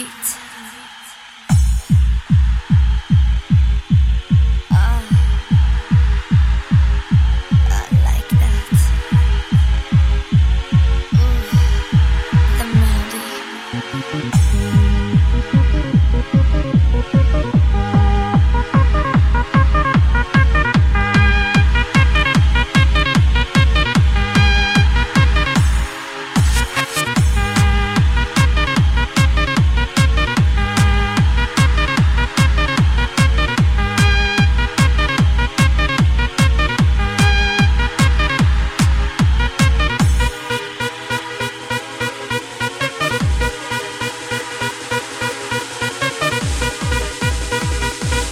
beat.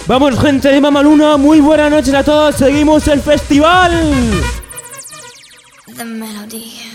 Vamos gente de Mamaluna, muy buenas noches a todos, seguimos el festival. The melody.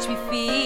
We me feel.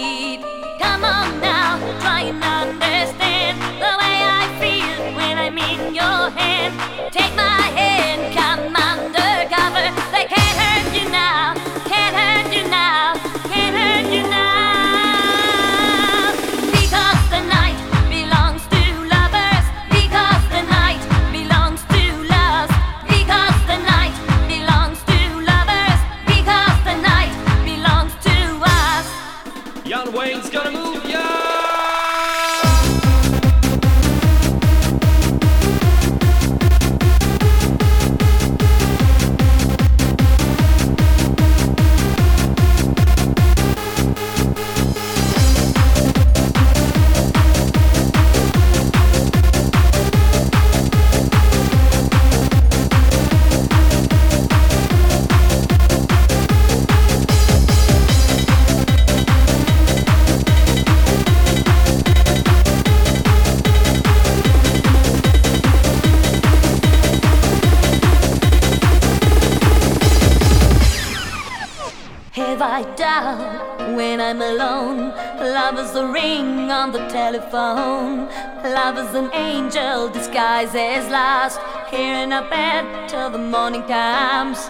When I'm alone, love is a ring on the telephone. Love is an angel disguised as lust. Here in our bed till the morning comes.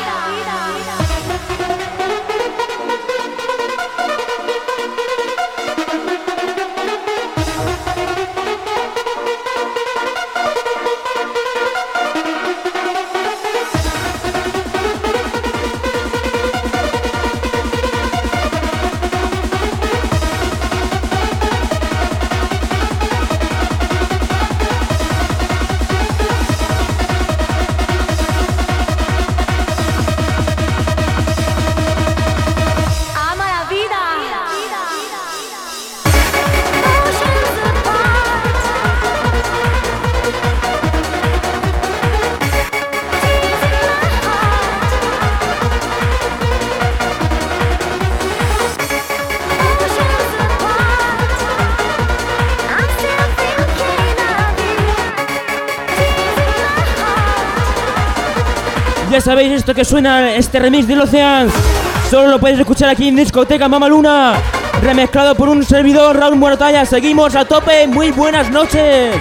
Sabéis esto que suena, este remix de Oceans. Solo lo podéis escuchar aquí en Discoteca Mama Luna. Remezclado por un servidor Raúl Muertalla. Seguimos a tope. Muy buenas noches.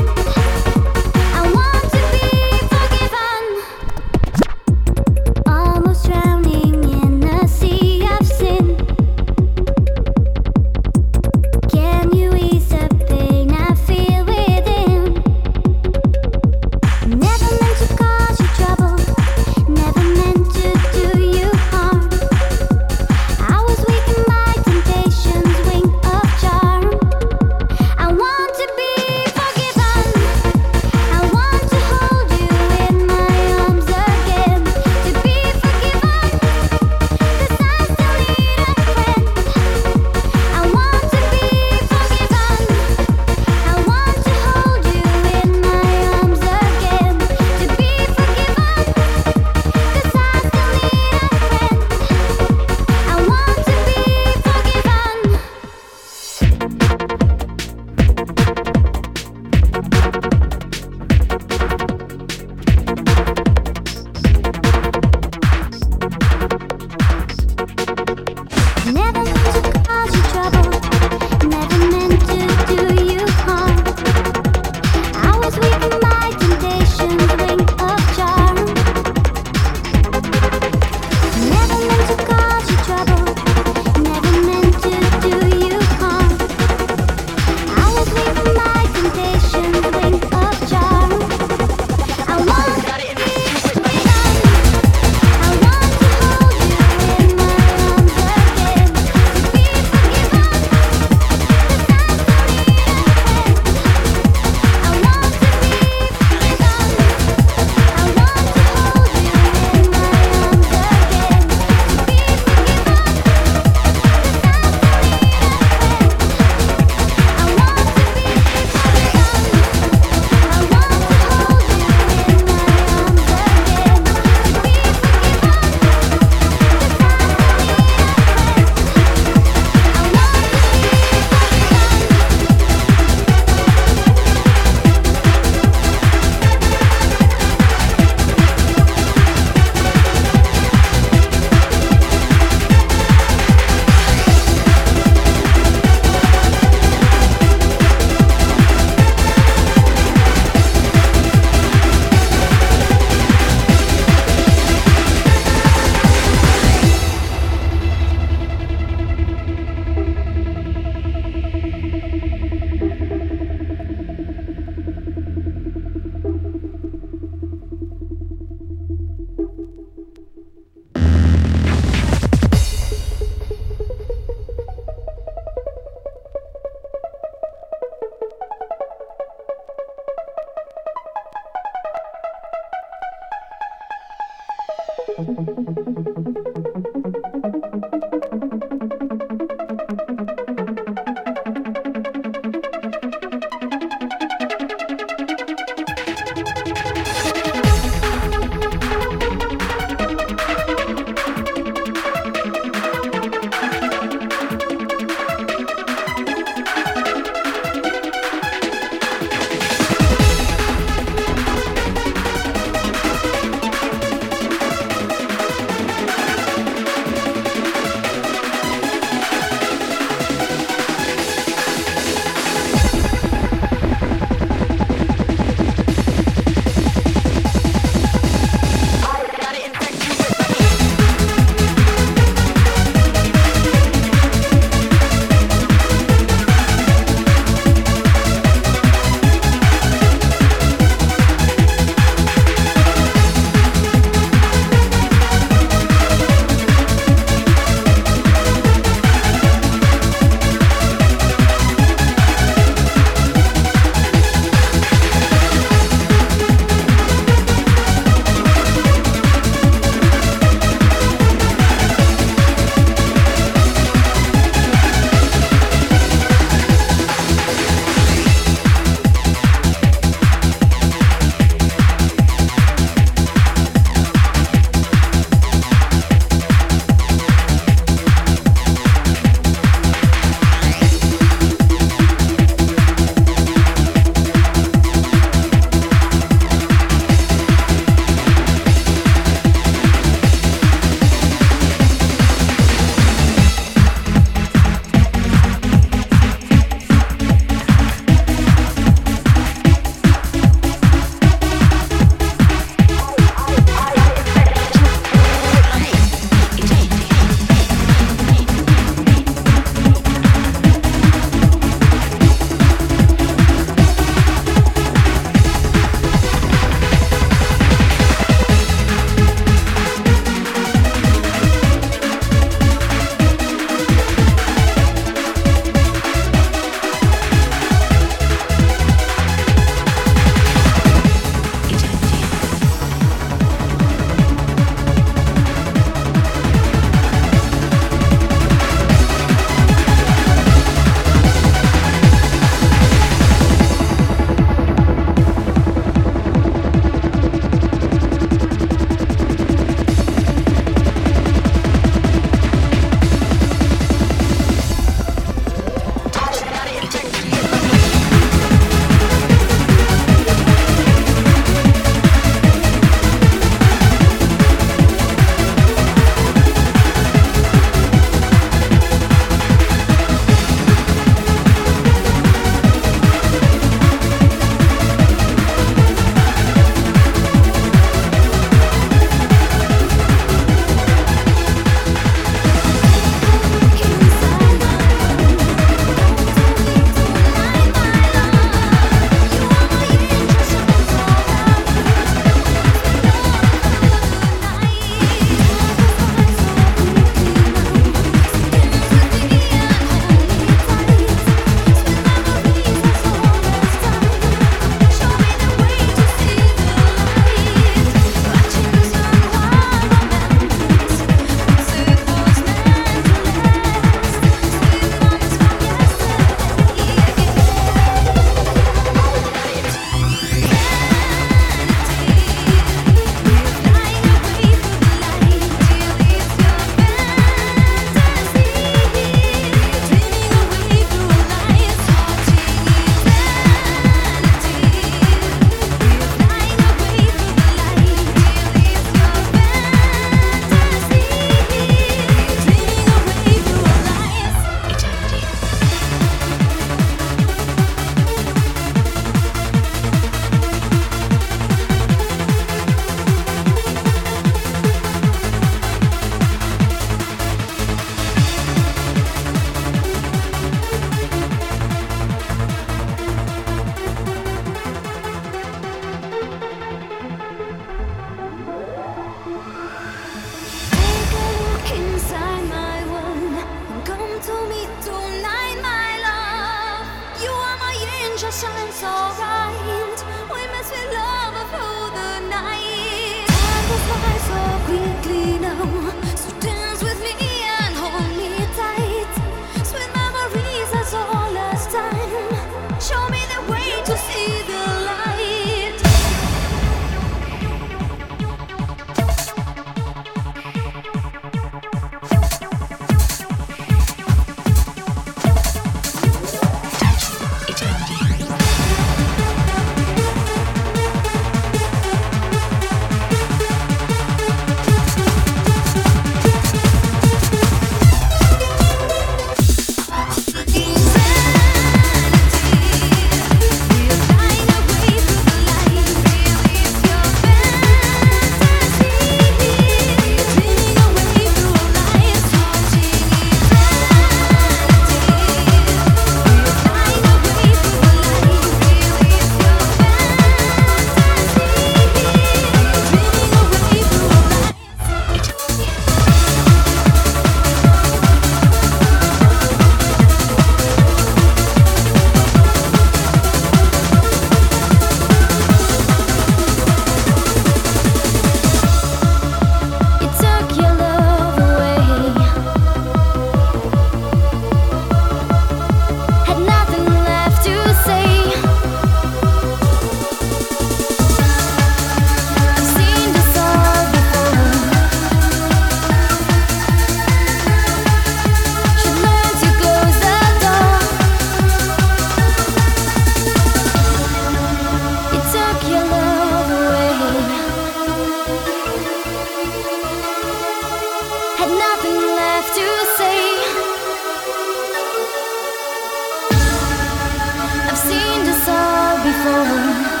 I've seen this all before.